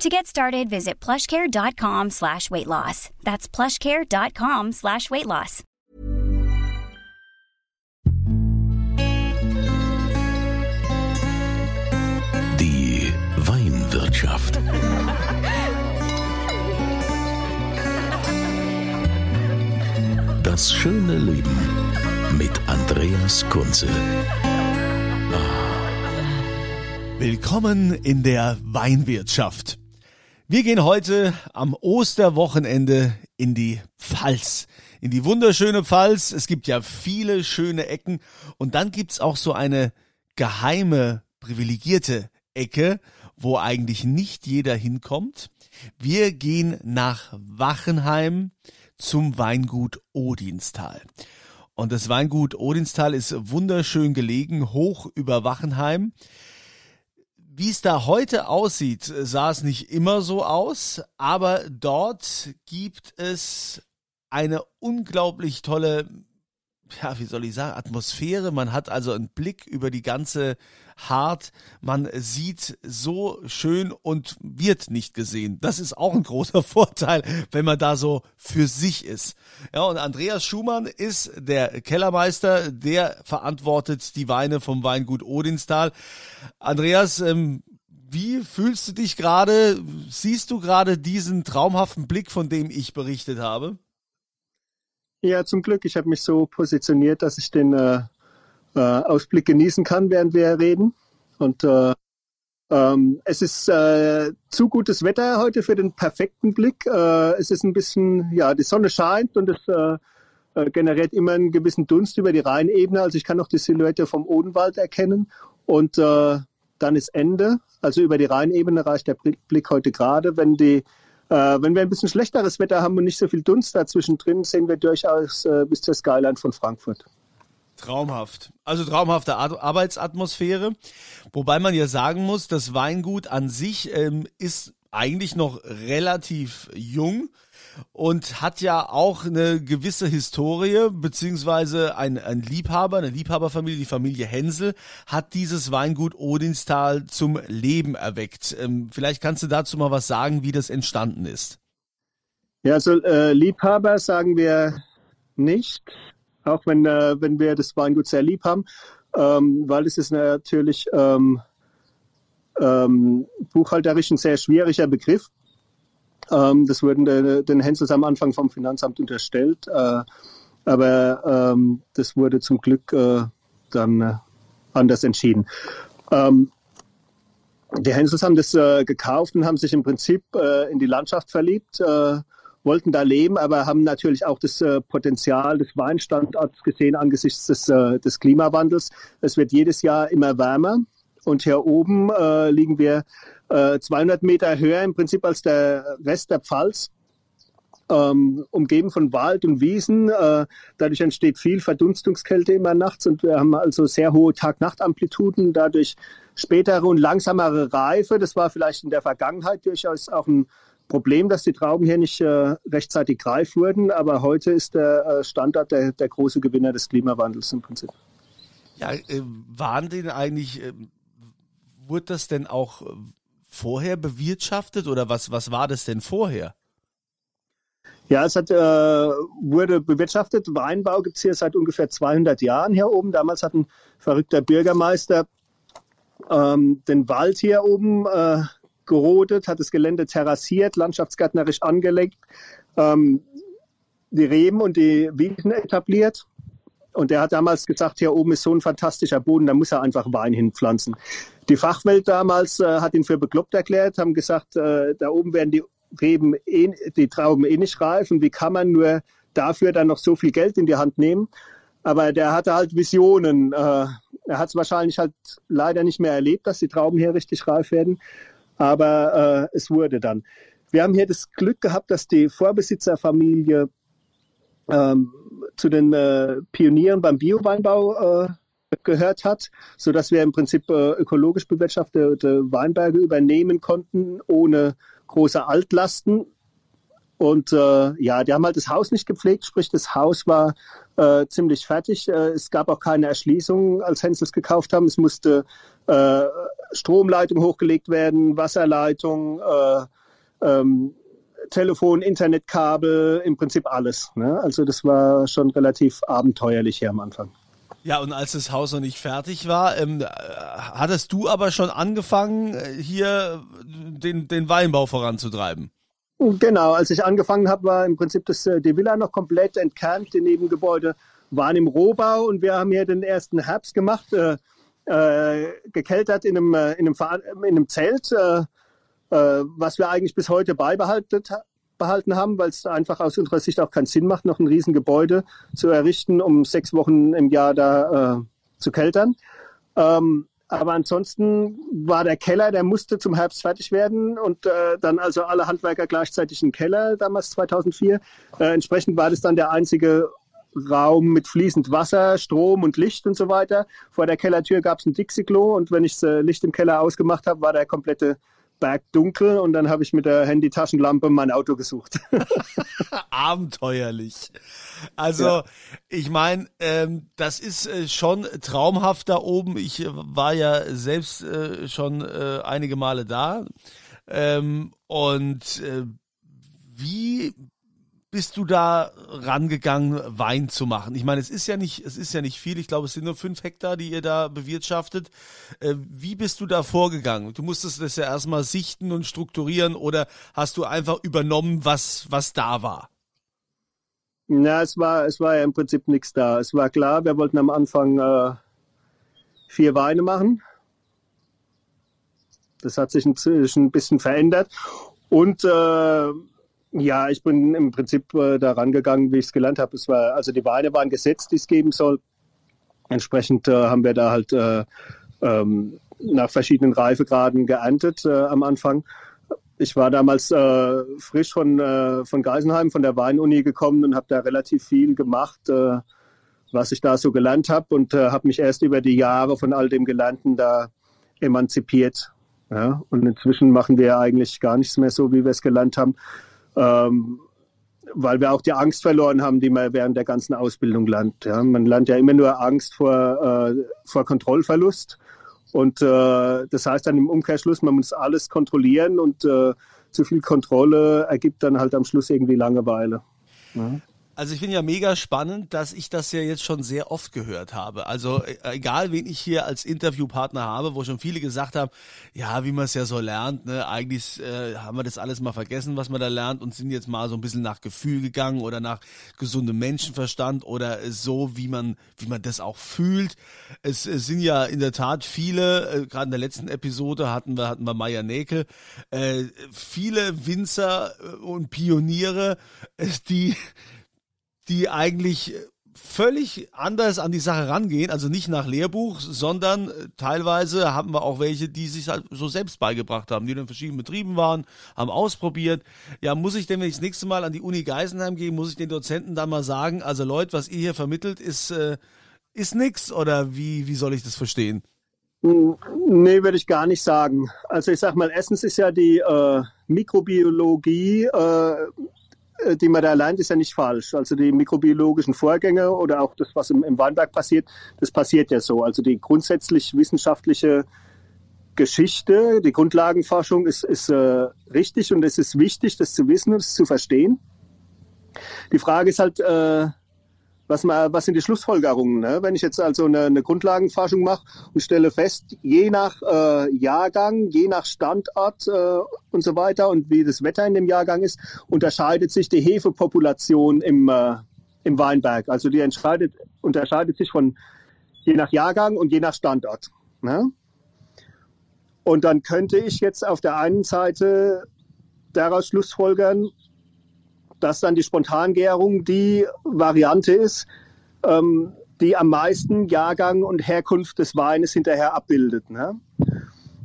To get started, visit plushcare.com slash weight loss. That's plushcare.com slash weight loss. Die Weinwirtschaft. Das schöne Leben mit Andreas Kunze. Willkommen in der Weinwirtschaft. Wir gehen heute am Osterwochenende in die Pfalz. In die wunderschöne Pfalz. Es gibt ja viele schöne Ecken. Und dann gibt's auch so eine geheime, privilegierte Ecke, wo eigentlich nicht jeder hinkommt. Wir gehen nach Wachenheim zum Weingut Odinstal. Und das Weingut Odinstal ist wunderschön gelegen, hoch über Wachenheim. Wie es da heute aussieht, sah es nicht immer so aus, aber dort gibt es eine unglaublich tolle, ja, wie soll ich sagen, Atmosphäre. Man hat also einen Blick über die ganze Hart. Man sieht so schön und wird nicht gesehen. Das ist auch ein großer Vorteil, wenn man da so für sich ist. Ja, und Andreas Schumann ist der Kellermeister, der verantwortet die Weine vom Weingut Odinstal. Andreas, ähm, wie fühlst du dich gerade? Siehst du gerade diesen traumhaften Blick, von dem ich berichtet habe? Ja, zum Glück. Ich habe mich so positioniert, dass ich den äh, äh, Ausblick genießen kann, während wir reden. Und äh, ähm, es ist äh, zu gutes Wetter heute für den perfekten Blick. Äh, es ist ein bisschen, ja, die Sonne scheint und es äh, äh, generiert immer einen gewissen Dunst über die Rheinebene. Also ich kann noch die Silhouette vom Odenwald erkennen. Und äh, dann ist Ende. Also über die Rheinebene reicht der Blick heute gerade. Wenn die äh, wenn wir ein bisschen schlechteres Wetter haben und nicht so viel Dunst dazwischen drin, sehen wir durchaus äh, bis zur Skyline von Frankfurt. Traumhaft. Also traumhafte Ar Arbeitsatmosphäre. Wobei man ja sagen muss, das Weingut an sich ähm, ist eigentlich noch relativ jung und hat ja auch eine gewisse Historie, beziehungsweise ein, ein Liebhaber, eine Liebhaberfamilie, die Familie Hensel, hat dieses Weingut Odinstal zum Leben erweckt. Ähm, vielleicht kannst du dazu mal was sagen, wie das entstanden ist. Ja, also äh, Liebhaber sagen wir nicht, auch wenn, äh, wenn wir das Weingut sehr lieb haben, ähm, weil es ist natürlich ähm, ähm, buchhalterisch ein sehr schwieriger Begriff. Ähm, das wurden de, den Hensels am Anfang vom Finanzamt unterstellt. Äh, aber ähm, das wurde zum Glück äh, dann äh, anders entschieden. Ähm, die Hensels haben das äh, gekauft und haben sich im Prinzip äh, in die Landschaft verliebt, äh, wollten da leben, aber haben natürlich auch das Potenzial des Weinstandorts gesehen angesichts des, des Klimawandels. Es wird jedes Jahr immer wärmer und hier oben liegen wir 200 äh, Meter höher im Prinzip als der Rest der Pfalz. Ähm, umgeben von Wald und Wiesen. Äh, dadurch entsteht viel Verdunstungskälte immer nachts und wir haben also sehr hohe Tag-Nacht-Amplituden, dadurch spätere und langsamere Reife. Das war vielleicht in der Vergangenheit durchaus auch ein Problem, dass die Trauben hier nicht äh, rechtzeitig reif wurden, aber heute ist der äh, Standard der, der große Gewinner des Klimawandels im Prinzip. Ja, äh, waren denn eigentlich, wurde das denn auch vorher bewirtschaftet oder was, was war das denn vorher? Ja, es hat, äh, wurde bewirtschaftet. Weinbau gibt es hier seit ungefähr 200 Jahren hier oben. Damals hat ein verrückter Bürgermeister ähm, den Wald hier oben äh, gerodet, hat das Gelände terrassiert, landschaftsgärtnerisch angelegt, ähm, die Reben und die Wiesen etabliert. Und er hat damals gesagt, hier oben ist so ein fantastischer Boden, da muss er einfach Wein hinpflanzen. Die Fachwelt damals äh, hat ihn für bekloppt erklärt, haben gesagt, äh, da oben werden die Reben, eh, die Trauben eh nicht reif und wie kann man nur dafür dann noch so viel Geld in die Hand nehmen? Aber der hatte halt Visionen. Äh, er hat es wahrscheinlich halt leider nicht mehr erlebt, dass die Trauben hier richtig reif werden. Aber äh, es wurde dann. Wir haben hier das Glück gehabt, dass die Vorbesitzerfamilie ähm, zu den äh, Pionieren beim Bioweinbau äh, gehört hat, so dass wir im Prinzip äh, ökologisch bewirtschaftete Weinberge übernehmen konnten ohne große Altlasten. Und äh, ja, die haben halt das Haus nicht gepflegt, sprich das Haus war äh, ziemlich fertig. Äh, es gab auch keine Erschließung, als Hensel es gekauft haben. Es musste äh, Stromleitung hochgelegt werden, Wasserleitung, äh, ähm, Telefon, Internetkabel, im Prinzip alles. Ne? Also das war schon relativ abenteuerlich hier am Anfang. Ja, und als das Haus noch nicht fertig war, ähm, hattest du aber schon angefangen, äh, hier den, den Weinbau voranzutreiben? Genau, als ich angefangen habe, war im Prinzip das, äh, die Villa noch komplett entkernt. Die Nebengebäude waren im Rohbau und wir haben hier den ersten Herbst gemacht, äh, äh, gekeltert in einem, äh, in einem, in einem Zelt, äh, äh, was wir eigentlich bis heute beibehalten, behalten haben, weil es einfach aus unserer Sicht auch keinen Sinn macht, noch ein Riesengebäude zu errichten, um sechs Wochen im Jahr da äh, zu keltern. Ähm, aber ansonsten war der Keller, der musste zum Herbst fertig werden und äh, dann also alle Handwerker gleichzeitig im Keller, damals 2004. Äh, entsprechend war das dann der einzige Raum mit fließend Wasser, Strom und Licht und so weiter. Vor der Kellertür gab es ein Dixie-Klo und wenn ich das äh, Licht im Keller ausgemacht habe, war der komplette bergdunkel und dann habe ich mit der Handy-Taschenlampe mein Auto gesucht. Abenteuerlich. Also ja. ich meine, ähm, das ist äh, schon traumhaft da oben. Ich äh, war ja selbst äh, schon äh, einige Male da. Ähm, und äh, wie bist du da rangegangen, Wein zu machen? Ich meine, es ist ja nicht, es ist ja nicht viel. Ich glaube, es sind nur fünf Hektar, die ihr da bewirtschaftet. Äh, wie bist du da vorgegangen? Du musstest das ja erstmal sichten und strukturieren oder hast du einfach übernommen, was, was da war? Na, es war, es war ja im Prinzip nichts da. Es war klar, wir wollten am Anfang äh, vier Weine machen. Das hat sich inzwischen ein bisschen verändert. Und äh, ja, ich bin im Prinzip äh, da rangegangen, wie ich es gelernt habe. War, also die Weine waren gesetzt, die es geben soll. Entsprechend äh, haben wir da halt äh, ähm, nach verschiedenen Reifegraden geerntet äh, am Anfang. Ich war damals äh, frisch von, äh, von Geisenheim, von der Weinuni gekommen und habe da relativ viel gemacht, äh, was ich da so gelernt habe und äh, habe mich erst über die Jahre von all dem Gelernten da emanzipiert. Ja? Und inzwischen machen wir eigentlich gar nichts mehr so, wie wir es gelernt haben ähm, weil wir auch die Angst verloren haben, die man während der ganzen Ausbildung lernt. Ja. Man lernt ja immer nur Angst vor, äh, vor Kontrollverlust. Und äh, das heißt dann im Umkehrschluss, man muss alles kontrollieren und äh, zu viel Kontrolle ergibt dann halt am Schluss irgendwie Langeweile. Ja. Also ich finde ja mega spannend, dass ich das ja jetzt schon sehr oft gehört habe. Also äh, egal, wen ich hier als Interviewpartner habe, wo schon viele gesagt haben, ja, wie man es ja so lernt, ne, eigentlich äh, haben wir das alles mal vergessen, was man da lernt und sind jetzt mal so ein bisschen nach Gefühl gegangen oder nach gesundem Menschenverstand oder so, wie man, wie man das auch fühlt. Es, es sind ja in der Tat viele, äh, gerade in der letzten Episode hatten wir, hatten wir Meier Näkel, äh, viele Winzer äh, und Pioniere, äh, die die eigentlich völlig anders an die Sache rangehen, also nicht nach Lehrbuch, sondern äh, teilweise haben wir auch welche, die sich halt so selbst beigebracht haben, die in verschiedenen Betrieben waren, haben ausprobiert. Ja, muss ich denn, wenn ich das nächste Mal an die Uni Geisenheim gehe, muss ich den Dozenten dann mal sagen, also Leute, was ihr hier vermittelt, ist, äh, ist nix oder wie, wie soll ich das verstehen? Hm, nee, würde ich gar nicht sagen. Also ich sag mal, erstens ist ja die äh, Mikrobiologie äh, die man da lernt, ist ja nicht falsch. Also die mikrobiologischen Vorgänge oder auch das, was im, im Weinberg passiert, das passiert ja so. Also die grundsätzlich wissenschaftliche Geschichte, die Grundlagenforschung ist, ist äh, richtig und es ist wichtig, das zu wissen und es zu verstehen. Die Frage ist halt, äh, was, mal, was sind die Schlussfolgerungen? Ne? Wenn ich jetzt also eine, eine Grundlagenforschung mache und stelle fest, je nach äh, Jahrgang, je nach Standort äh, und so weiter und wie das Wetter in dem Jahrgang ist, unterscheidet sich die Hefepopulation im, äh, im Weinberg. Also die entscheidet, unterscheidet sich von je nach Jahrgang und je nach Standort. Ne? Und dann könnte ich jetzt auf der einen Seite daraus schlussfolgern, dass dann die Spontangärung die Variante ist, ähm, die am meisten Jahrgang und Herkunft des Weines hinterher abbildet. Ne?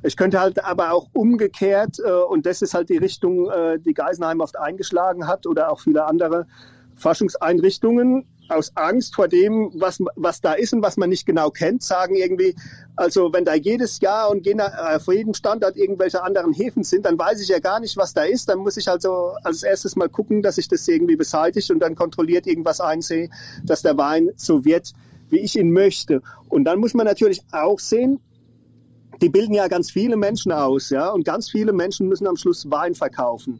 Ich könnte halt aber auch umgekehrt, äh, und das ist halt die Richtung, äh, die Geisenheim oft eingeschlagen hat oder auch viele andere, Forschungseinrichtungen aus Angst vor dem, was, was da ist und was man nicht genau kennt, sagen irgendwie, also wenn da jedes Jahr und äh, vor jedem Standort irgendwelche anderen Häfen sind, dann weiß ich ja gar nicht, was da ist. Dann muss ich also als erstes mal gucken, dass ich das irgendwie beseitigt und dann kontrolliert irgendwas einsehe, dass der Wein so wird, wie ich ihn möchte. Und dann muss man natürlich auch sehen, die bilden ja ganz viele Menschen aus, ja, und ganz viele Menschen müssen am Schluss Wein verkaufen.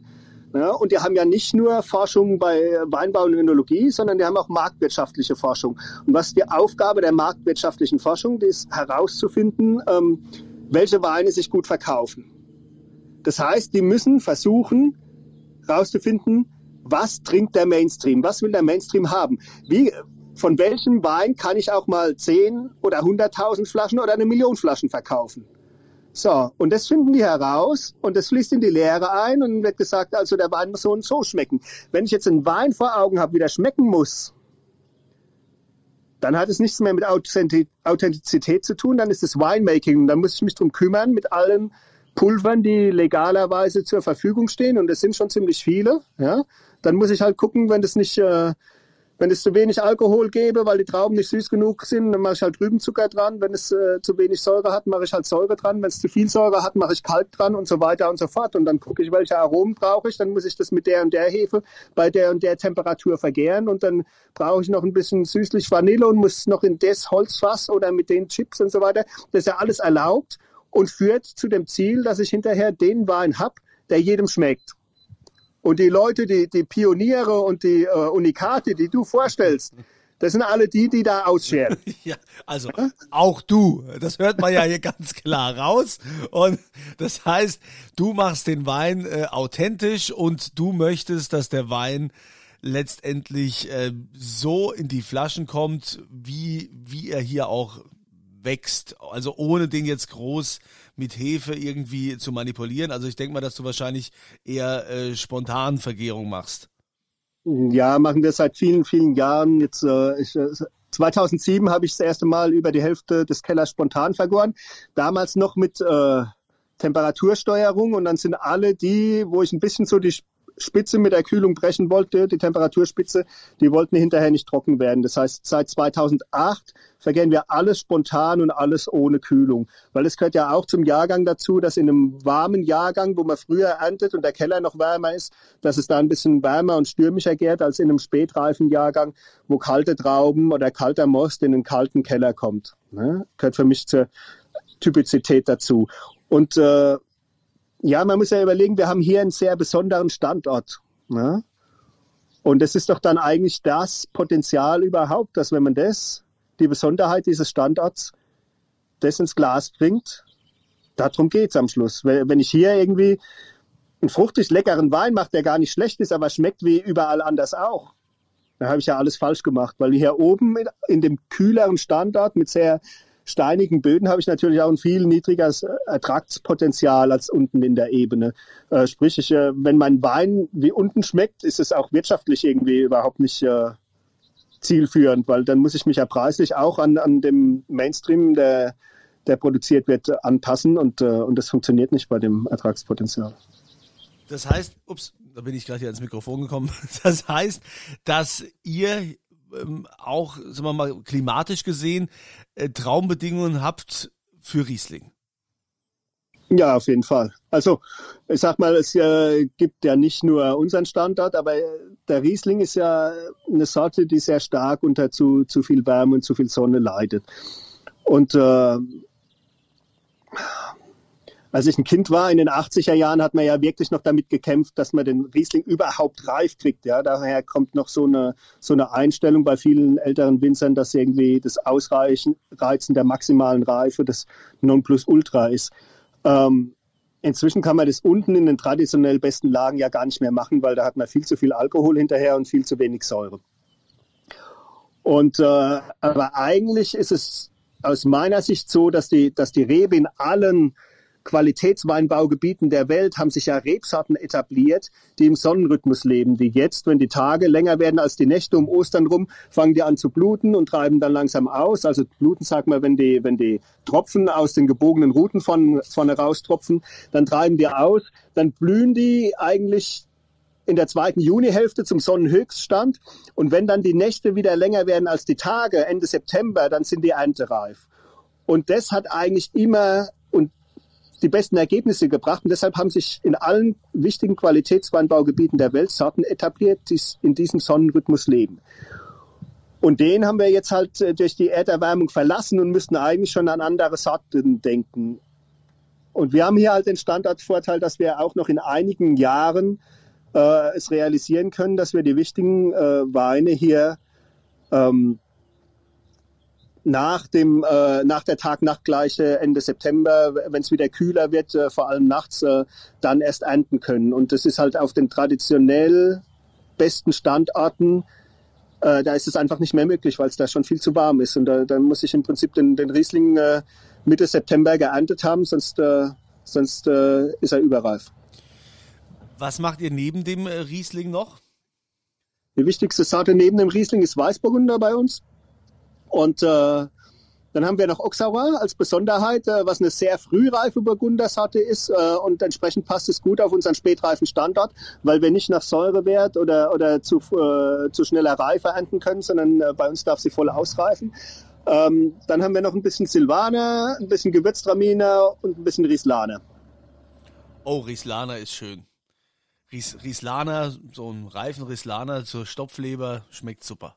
Ja, und die haben ja nicht nur Forschung bei Weinbau und Önologie, sondern die haben auch marktwirtschaftliche Forschung. Und was die Aufgabe der marktwirtschaftlichen Forschung ist, herauszufinden, ähm, welche Weine sich gut verkaufen. Das heißt, die müssen versuchen, herauszufinden, was trinkt der Mainstream, was will der Mainstream haben, wie, von welchem Wein kann ich auch mal 10 oder 100.000 Flaschen oder eine Million Flaschen verkaufen. So, und das finden die heraus und das fließt in die Lehre ein und wird gesagt, also der Wein muss so und so schmecken. Wenn ich jetzt einen Wein vor Augen habe, wie der schmecken muss, dann hat es nichts mehr mit Authentizität zu tun, dann ist es Winemaking. Dann muss ich mich drum kümmern mit allen Pulvern, die legalerweise zur Verfügung stehen und das sind schon ziemlich viele. Ja? Dann muss ich halt gucken, wenn das nicht äh, wenn es zu wenig Alkohol gebe, weil die Trauben nicht süß genug sind, dann mache ich halt Rübenzucker dran. Wenn es äh, zu wenig Säure hat, mache ich halt Säure dran. Wenn es zu viel Säure hat, mache ich Kalk dran und so weiter und so fort. Und dann gucke ich, welche Aromen brauche ich. Dann muss ich das mit der und der Hefe bei der und der Temperatur vergären. Und dann brauche ich noch ein bisschen süßlich Vanille und muss noch in das Holzfass oder mit den Chips und so weiter. Das ist ja alles erlaubt und führt zu dem Ziel, dass ich hinterher den Wein habe, der jedem schmeckt. Und die Leute, die, die Pioniere und die äh, Unikate, die du vorstellst, das sind alle die, die da ausscheren. ja, also auch du. Das hört man ja hier ganz klar raus. Und das heißt, du machst den Wein äh, authentisch und du möchtest, dass der Wein letztendlich äh, so in die Flaschen kommt, wie, wie er hier auch wächst. Also ohne den jetzt groß mit Hefe irgendwie zu manipulieren. Also ich denke mal, dass du wahrscheinlich eher äh, spontan Vergärung machst. Ja, machen wir seit vielen, vielen Jahren. Jetzt, äh, ich, 2007 äh, habe ich das erste Mal über die Hälfte des Kellers spontan vergoren. Damals noch mit äh, Temperatursteuerung und dann sind alle die, wo ich ein bisschen so die Spitze mit der Kühlung brechen wollte, die Temperaturspitze, die wollten hinterher nicht trocken werden. Das heißt, seit 2008 vergären wir alles spontan und alles ohne Kühlung. Weil es gehört ja auch zum Jahrgang dazu, dass in einem warmen Jahrgang, wo man früher erntet und der Keller noch wärmer ist, dass es da ein bisschen wärmer und stürmischer gärt als in einem spätreifen Jahrgang, wo kalte Trauben oder kalter Most in einen kalten Keller kommt. Ne? Gehört für mich zur Typizität dazu. Und äh, ja, man muss ja überlegen, wir haben hier einen sehr besonderen Standort. Ne? Und das ist doch dann eigentlich das Potenzial überhaupt, dass wenn man das, die Besonderheit dieses Standorts, das ins Glas bringt, darum geht es am Schluss. Wenn ich hier irgendwie einen fruchtig leckeren Wein mache, der gar nicht schlecht ist, aber schmeckt wie überall anders auch, dann habe ich ja alles falsch gemacht, weil hier oben in dem kühleren Standort mit sehr steinigen Böden habe ich natürlich auch ein viel niedrigeres äh, Ertragspotenzial als unten in der Ebene. Äh, sprich, ich, äh, wenn mein Wein wie unten schmeckt, ist es auch wirtschaftlich irgendwie überhaupt nicht äh, zielführend, weil dann muss ich mich ja preislich auch an, an dem Mainstream, der, der produziert wird, anpassen und, äh, und das funktioniert nicht bei dem Ertragspotenzial. Das heißt, ups, da bin ich gerade hier ans Mikrofon gekommen. Das heißt, dass ihr ähm, auch, sagen wir mal, klimatisch gesehen äh, Traumbedingungen habt für Riesling. Ja, auf jeden Fall. Also ich sag mal, es äh, gibt ja nicht nur unseren Standort, aber der Riesling ist ja eine Sorte, die sehr stark unter zu, zu viel Wärme und zu viel Sonne leidet. Und äh, als ich ein Kind war, in den 80er Jahren, hat man ja wirklich noch damit gekämpft, dass man den Riesling überhaupt reif kriegt. Ja, daher kommt noch so eine, so eine Einstellung bei vielen älteren Winzern, dass irgendwie das Ausreichen Reizen der maximalen Reife das Nonplusultra ist. Ähm, inzwischen kann man das unten in den traditionell besten Lagen ja gar nicht mehr machen, weil da hat man viel zu viel Alkohol hinterher und viel zu wenig Säure. Und äh, aber eigentlich ist es aus meiner Sicht so, dass die, dass die Rebe in allen Qualitätsweinbaugebieten der Welt haben sich ja Rebsorten etabliert, die im Sonnenrhythmus leben, die jetzt, wenn die Tage länger werden als die Nächte um Ostern rum, fangen die an zu bluten und treiben dann langsam aus. Also bluten sagt man, wenn die, wenn die Tropfen aus den gebogenen Ruten von, vorne raustropfen, dann treiben die aus, dann blühen die eigentlich in der zweiten Junihälfte zum Sonnenhöchststand. Und wenn dann die Nächte wieder länger werden als die Tage, Ende September, dann sind die erntereif. Und das hat eigentlich immer die besten Ergebnisse gebracht. Und deshalb haben sich in allen wichtigen Qualitätsweinbaugebieten der Welt Sorten etabliert, die in diesem Sonnenrhythmus leben. Und den haben wir jetzt halt äh, durch die Erderwärmung verlassen und müssten eigentlich schon an andere Sorten denken. Und wir haben hier halt den Standortvorteil, dass wir auch noch in einigen Jahren äh, es realisieren können, dass wir die wichtigen äh, Weine hier ähm, nach, dem, äh, nach der Tag-Nacht-Gleiche Ende September, wenn es wieder kühler wird, äh, vor allem nachts, äh, dann erst ernten können. Und das ist halt auf den traditionell besten Standorten, äh, da ist es einfach nicht mehr möglich, weil es da schon viel zu warm ist. Und da, dann muss ich im Prinzip den, den Riesling äh, Mitte September geerntet haben, sonst, äh, sonst äh, ist er überreif. Was macht ihr neben dem äh, Riesling noch? Die wichtigste Sorte neben dem Riesling ist Weißburgunder bei uns. Und äh, dann haben wir noch Auxerrois als Besonderheit, äh, was eine sehr frühreife Burgundersorte ist. Äh, und entsprechend passt es gut auf unseren spätreifen Standort, weil wir nicht nach Säurewert oder, oder zu, äh, zu schneller Reife ernten können, sondern äh, bei uns darf sie voll ausreifen. Ähm, dann haben wir noch ein bisschen Silvaner, ein bisschen Gewürztraminer und ein bisschen Rieslaner. Oh, Rieslaner ist schön. Ries, Rieslaner, so ein reifen Rieslaner zur Stopfleber, schmeckt super.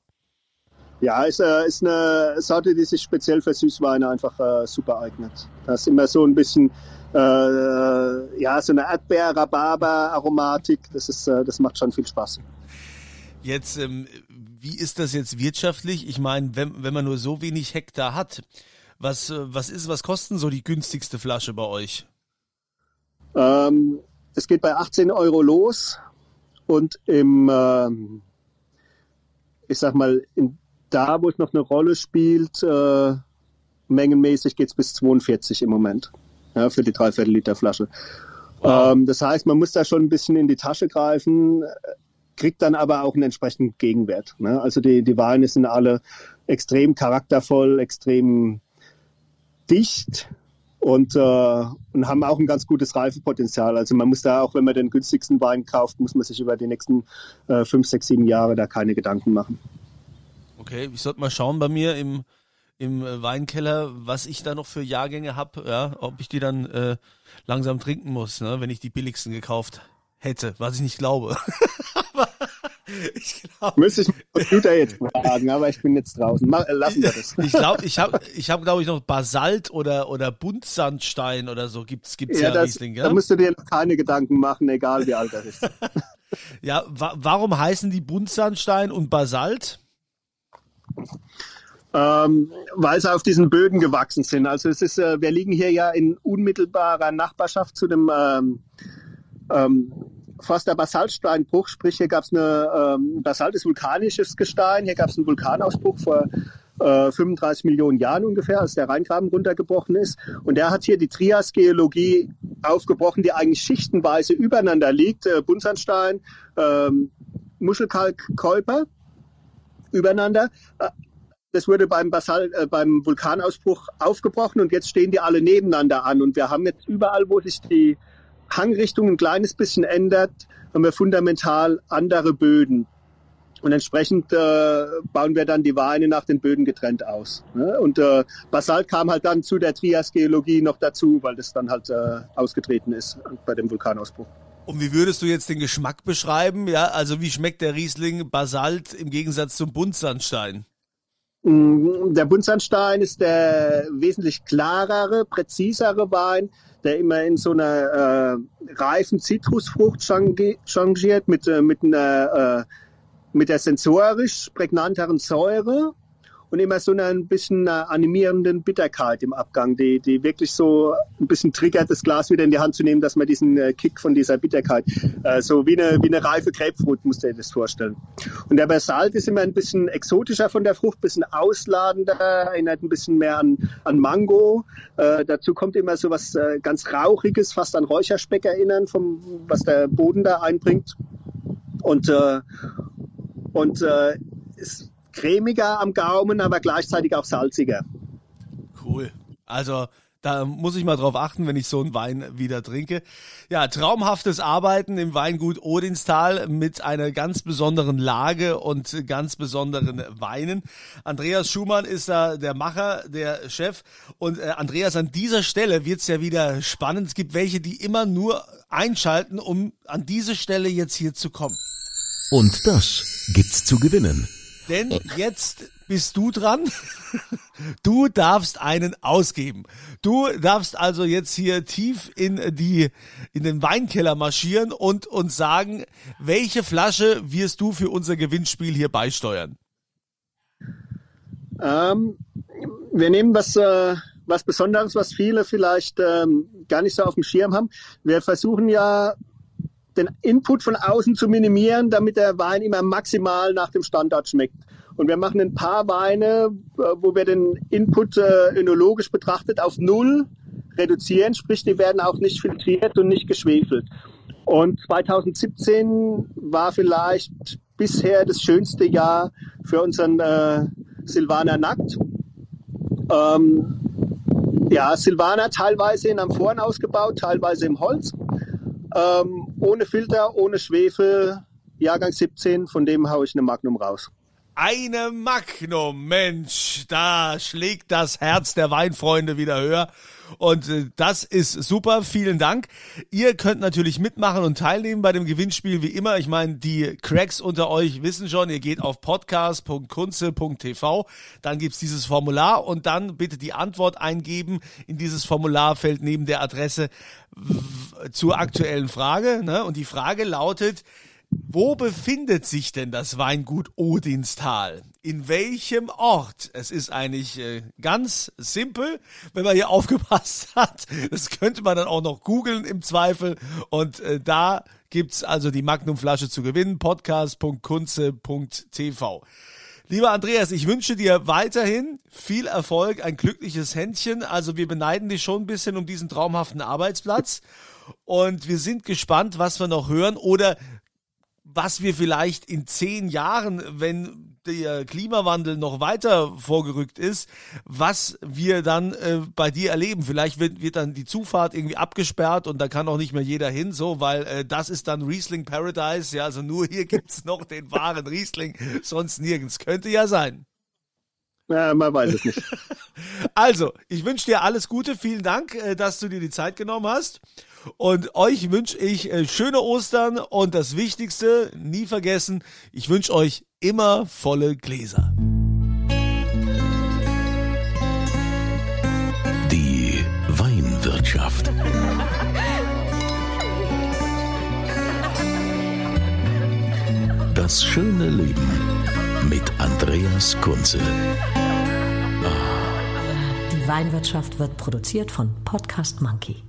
Ja, ist, äh, ist eine Sorte, die sich speziell für Süßweine einfach äh, super eignet. Da ist immer so ein bisschen, äh, ja, so eine Erdbeer-Rhabarber-Aromatik. Das, ist, äh, das macht schon viel Spaß. Jetzt, ähm, wie ist das jetzt wirtschaftlich? Ich meine, wenn, wenn man nur so wenig Hektar hat, was, äh, was ist, was kosten so die günstigste Flasche bei euch? Ähm, es geht bei 18 Euro los und im, ähm, ich sag mal, in, da, wo es noch eine Rolle spielt, äh, mengenmäßig geht es bis 42 im Moment ja, für die Dreiviertel Liter Flasche. Wow. Ähm, das heißt, man muss da schon ein bisschen in die Tasche greifen, kriegt dann aber auch einen entsprechenden Gegenwert. Ne? Also die, die Weine sind alle extrem charaktervoll, extrem dicht und, äh, und haben auch ein ganz gutes Reifepotenzial. Also man muss da auch, wenn man den günstigsten Wein kauft, muss man sich über die nächsten äh, fünf, sechs, sieben Jahre da keine Gedanken machen. Okay, ich sollte mal schauen bei mir im, im äh, Weinkeller, was ich da noch für Jahrgänge habe, ja, ob ich die dann äh, langsam trinken muss, ne, wenn ich die billigsten gekauft hätte, was ich nicht glaube. aber ich glaube. Müsste ich den Computer jetzt fragen, aber ich bin jetzt draußen. Mal, äh, lassen wir das. Ich glaube, ich habe, ich hab, glaube ich, noch Basalt oder, oder Buntsandstein oder so gibt's, gibt's ja, ja das, Riesling, ja? Da musst du dir keine Gedanken machen, egal wie alt er ist. ja, wa warum heißen die Buntsandstein und Basalt? Ähm, weil sie auf diesen Böden gewachsen sind. Also es ist, äh, wir liegen hier ja in unmittelbarer Nachbarschaft zu dem ähm, ähm, fast der Basaltsteinbruch, sprich hier gab es eine, ähm, Basalt vulkanisches Gestein, hier gab es einen Vulkanausbruch vor äh, 35 Millionen Jahren ungefähr, als der Rheingraben runtergebrochen ist. Und der hat hier die Trias-Geologie aufgebrochen, die eigentlich schichtenweise übereinander liegt. Äh, Buntsandstein, ähm, Muschelkalk, Käuper übereinander. Äh, das wurde beim, Basal, äh, beim Vulkanausbruch aufgebrochen und jetzt stehen die alle nebeneinander an. Und wir haben jetzt überall, wo sich die Hangrichtung ein kleines bisschen ändert, haben wir fundamental andere Böden. Und entsprechend äh, bauen wir dann die Weine nach den Böden getrennt aus. Ne? Und äh, Basalt kam halt dann zu der Trias-Geologie noch dazu, weil das dann halt äh, ausgetreten ist bei dem Vulkanausbruch. Und wie würdest du jetzt den Geschmack beschreiben? Ja, also wie schmeckt der Riesling Basalt im Gegensatz zum Buntsandstein? Mm, der Buntsandstein ist der wesentlich klarere, präzisere Wein der immer in so einer äh, reifen Zitrusfrucht changiert mit, äh, mit, einer, äh, mit der sensorisch prägnanteren Säure und immer so ein bisschen äh, animierenden Bitterkeit im Abgang, die, die wirklich so ein bisschen triggert, das Glas wieder in die Hand zu nehmen, dass man diesen äh, Kick von dieser Bitterkeit, äh, so wie eine, wie eine reife Grapefruit, musst du dir das vorstellen. Und der Basalt ist immer ein bisschen exotischer von der Frucht, bisschen ausladender, erinnert ein bisschen mehr an, an Mango. Äh, dazu kommt immer so was äh, ganz Rauchiges, fast an Räucherspeck erinnern, vom, was der Boden da einbringt. Und, äh, und äh, ist cremiger am Gaumen, aber gleichzeitig auch salziger. Cool. Also Da muss ich mal drauf achten, wenn ich so einen Wein wieder trinke. Ja, traumhaftes Arbeiten im Weingut Odinstal mit einer ganz besonderen Lage und ganz besonderen Weinen. Andreas Schumann ist da der Macher, der Chef. Und äh, Andreas, an dieser Stelle wird's ja wieder spannend. Es gibt welche, die immer nur einschalten, um an diese Stelle jetzt hier zu kommen. Und das gibt's zu gewinnen. Denn jetzt bist du dran. Du darfst einen ausgeben. Du darfst also jetzt hier tief in die, in den Weinkeller marschieren und uns sagen, welche Flasche wirst du für unser Gewinnspiel hier beisteuern? Ähm, wir nehmen was, äh, was Besonderes, was viele vielleicht ähm, gar nicht so auf dem Schirm haben. Wir versuchen ja den Input von außen zu minimieren, damit der Wein immer maximal nach dem Standard schmeckt. Und wir machen ein paar Weine, äh, wo wir den Input äh, betrachtet auf Null reduzieren, sprich die werden auch nicht filtriert und nicht geschwefelt. Und 2017 war vielleicht bisher das schönste Jahr für unseren äh, Silvaner Nackt. Ähm, ja, Silvaner teilweise in Amphoren ausgebaut, teilweise im Holz. Ähm, ohne Filter, ohne Schwefel, Jahrgang 17, von dem haue ich eine Magnum raus. Eine Magnum, Mensch, da schlägt das Herz der Weinfreunde wieder höher. Und äh, das ist super, vielen Dank. Ihr könnt natürlich mitmachen und teilnehmen bei dem Gewinnspiel wie immer. Ich meine, die Cracks unter euch wissen schon, ihr geht auf podcast.kunze.tv, dann gibt's dieses Formular und dann bitte die Antwort eingeben in dieses Formularfeld neben der Adresse zur aktuellen Frage. Ne? Und die Frage lautet, wo befindet sich denn das Weingut Odinstal? In welchem Ort? Es ist eigentlich äh, ganz simpel, wenn man hier aufgepasst hat. Das könnte man dann auch noch googeln im Zweifel. Und äh, da gibt's also die Magnumflasche zu gewinnen. podcast.kunze.tv. Lieber Andreas, ich wünsche dir weiterhin viel Erfolg, ein glückliches Händchen. Also wir beneiden dich schon ein bisschen um diesen traumhaften Arbeitsplatz. Und wir sind gespannt, was wir noch hören oder was wir vielleicht in zehn Jahren, wenn der Klimawandel noch weiter vorgerückt ist, was wir dann äh, bei dir erleben. Vielleicht wird, wird dann die Zufahrt irgendwie abgesperrt und da kann auch nicht mehr jeder hin, so, weil äh, das ist dann Riesling Paradise. Ja, also nur hier gibt's noch den wahren Riesling, sonst nirgends. Könnte ja sein. Ja, man weiß es nicht. also, ich wünsche dir alles Gute. Vielen Dank, äh, dass du dir die Zeit genommen hast. Und euch wünsche ich äh, schöne Ostern und das Wichtigste, nie vergessen, ich wünsche euch immer volle Gläser. Die Weinwirtschaft. Das schöne Leben mit Andreas Kunze. Die Weinwirtschaft wird produziert von Podcast Monkey